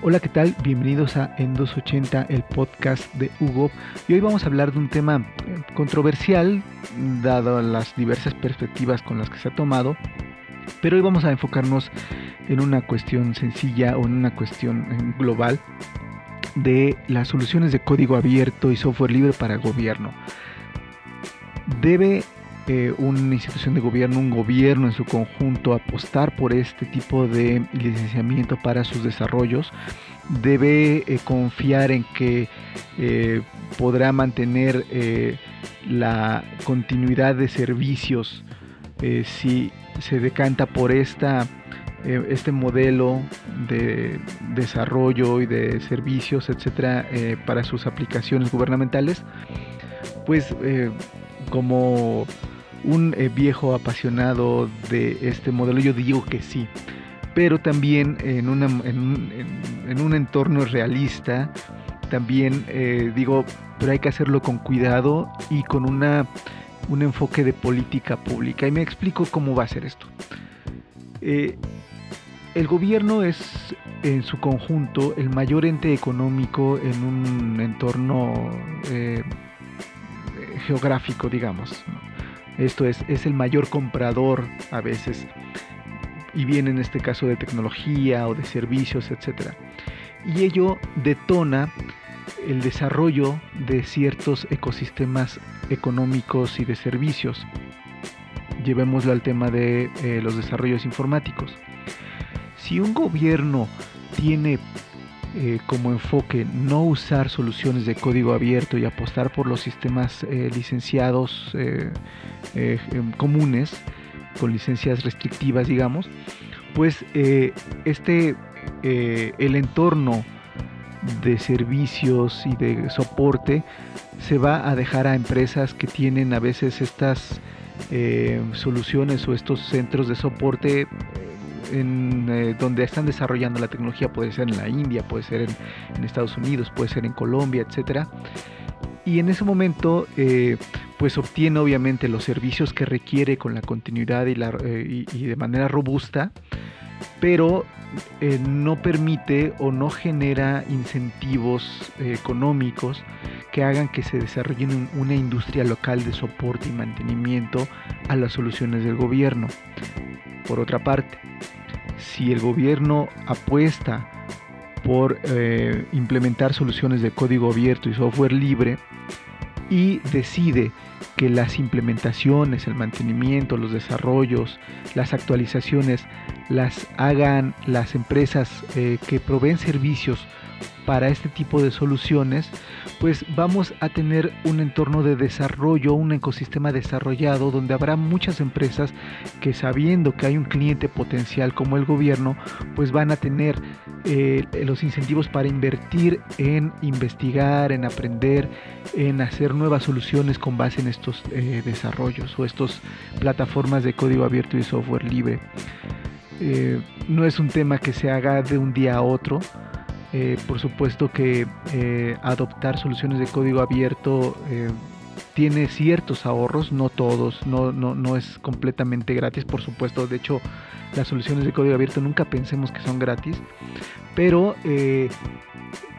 Hola, ¿qué tal? Bienvenidos a En 280, el podcast de Hugo. Y hoy vamos a hablar de un tema eh, controversial, dado las diversas perspectivas con las que se ha tomado. Pero hoy vamos a enfocarnos en una cuestión sencilla o en una cuestión eh, global de las soluciones de código abierto y software libre para gobierno. ¿Debe eh, una institución de gobierno, un gobierno en su conjunto, apostar por este tipo de licenciamiento para sus desarrollos, debe eh, confiar en que eh, podrá mantener la continuidad de servicios si se decanta por esta este modelo de desarrollo y de servicios, etcétera, para sus aplicaciones gubernamentales, pues como un eh, viejo apasionado de este modelo, yo digo que sí, pero también en, un, entorno realista, también eh, digo, pero hay que hacerlo con cuidado y con una, un enfoque de política pública. Y me explico cómo va a ser esto. Eh, el gobierno es en su conjunto el mayor ente económico en un entorno geográfico, digamos. Esto es, es el mayor comprador a veces y viene en este caso de tecnología o de servicios, etc. Y ello detona el desarrollo de ciertos ecosistemas económicos y de servicios. Llevémoslo al tema de eh, los desarrollos informáticos. Si un gobierno tiene eh, como enfoque no usar soluciones de código abierto y apostar por los sistemas eh, licenciados eh, em, comunes, con licencias restrictivas, digamos, pues este, el entorno de servicios y de soporte se va a dejar a empresas que tienen a veces estas soluciones o estos centros de soporte eh, donde están desarrollando la tecnología, puede ser en la India, puede ser en, Estados Unidos, puede ser en Colombia, etcétera. Y en ese momento, eh, pues obtiene obviamente los servicios que requiere con la continuidad y, eh, y, de manera robusta, pero no permite o no genera incentivos económicos que hagan que se desarrolle una industria local de soporte y mantenimiento a las soluciones del gobierno. Por otra parte, si el gobierno apuesta por eh, implementar soluciones de código abierto y software libre y decide que las implementaciones, el mantenimiento, los desarrollos, las actualizaciones las hagan las empresas eh, que proveen servicios para este tipo de soluciones, pues vamos a tener un entorno de desarrollo, un ecosistema desarrollado donde habrá muchas empresas que sabiendo que hay un cliente potencial como el gobierno, pues van a tener eh, los incentivos para invertir en investigar, en aprender, en hacer nuevas soluciones con base en estos eh, desarrollos o estas plataformas de código abierto y software libre. Eh, no es un tema que se haga de un día a otro, eh, por supuesto que eh, adoptar soluciones de código abierto eh, tiene ciertos ahorros, no todos, no, no, no, es completamente gratis, por supuesto. De hecho, las soluciones de código abierto nunca pensemos que son gratis, pero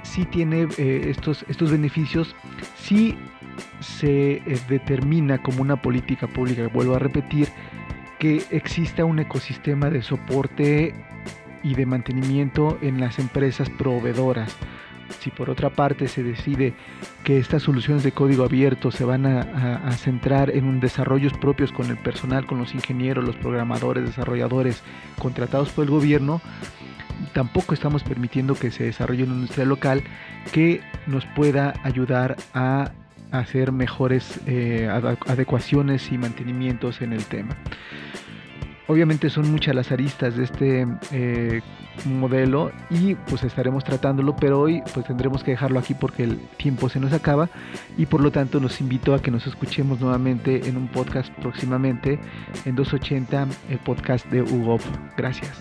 sí tiene estos, estos beneficios, sí se determina como una política pública, vuelvo a repetir, que exista un ecosistema de soporte y de mantenimiento en las empresas proveedoras. Si por otra parte se decide que estas soluciones de código abierto se van a, centrar en desarrollos propios con el personal, con los ingenieros, los programadores, desarrolladores contratados por el gobierno, tampoco estamos permitiendo que se desarrolle una industria local que nos pueda ayudar a hacer mejores eh, adecuaciones y mantenimientos en el tema. Obviamente son muchas las aristas de este eh, modelo y pues estaremos tratándolo, pero hoy pues tendremos que dejarlo aquí porque el tiempo se nos acaba y por lo tanto los invito a que nos escuchemos nuevamente en un podcast próximamente en 280, el podcast de Hugo. Gracias.